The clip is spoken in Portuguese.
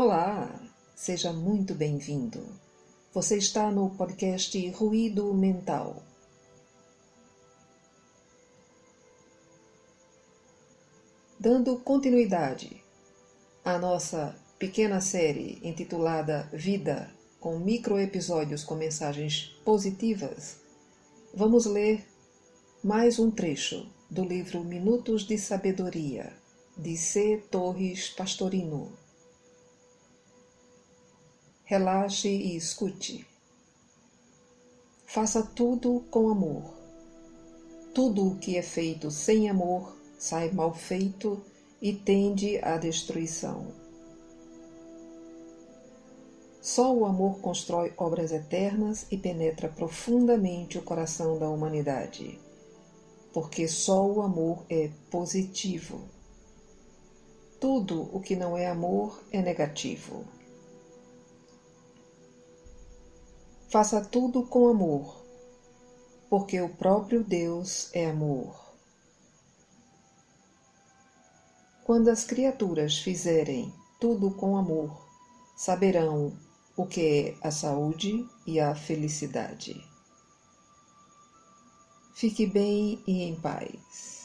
Olá, seja muito bem-vindo. Você está no podcast Ruído Mental. Dando continuidade à nossa pequena série intitulada Vida, com microepisódios com mensagens positivas, vamos ler mais um trecho do livro Minutos de Sabedoria, de C. Torres Pastorino. Relaxe e escute. Faça tudo com amor. Tudo o que é feito sem amor sai mal feito e tende à destruição. Só o amor constrói obras eternas e penetra profundamente o coração da humanidade porque só o amor é positivo. Tudo o que não é amor é negativo. Faça tudo com amor, porque o próprio Deus é amor. Quando as criaturas fizerem tudo com amor, saberão o que é a saúde e a felicidade. Fique bem e em paz.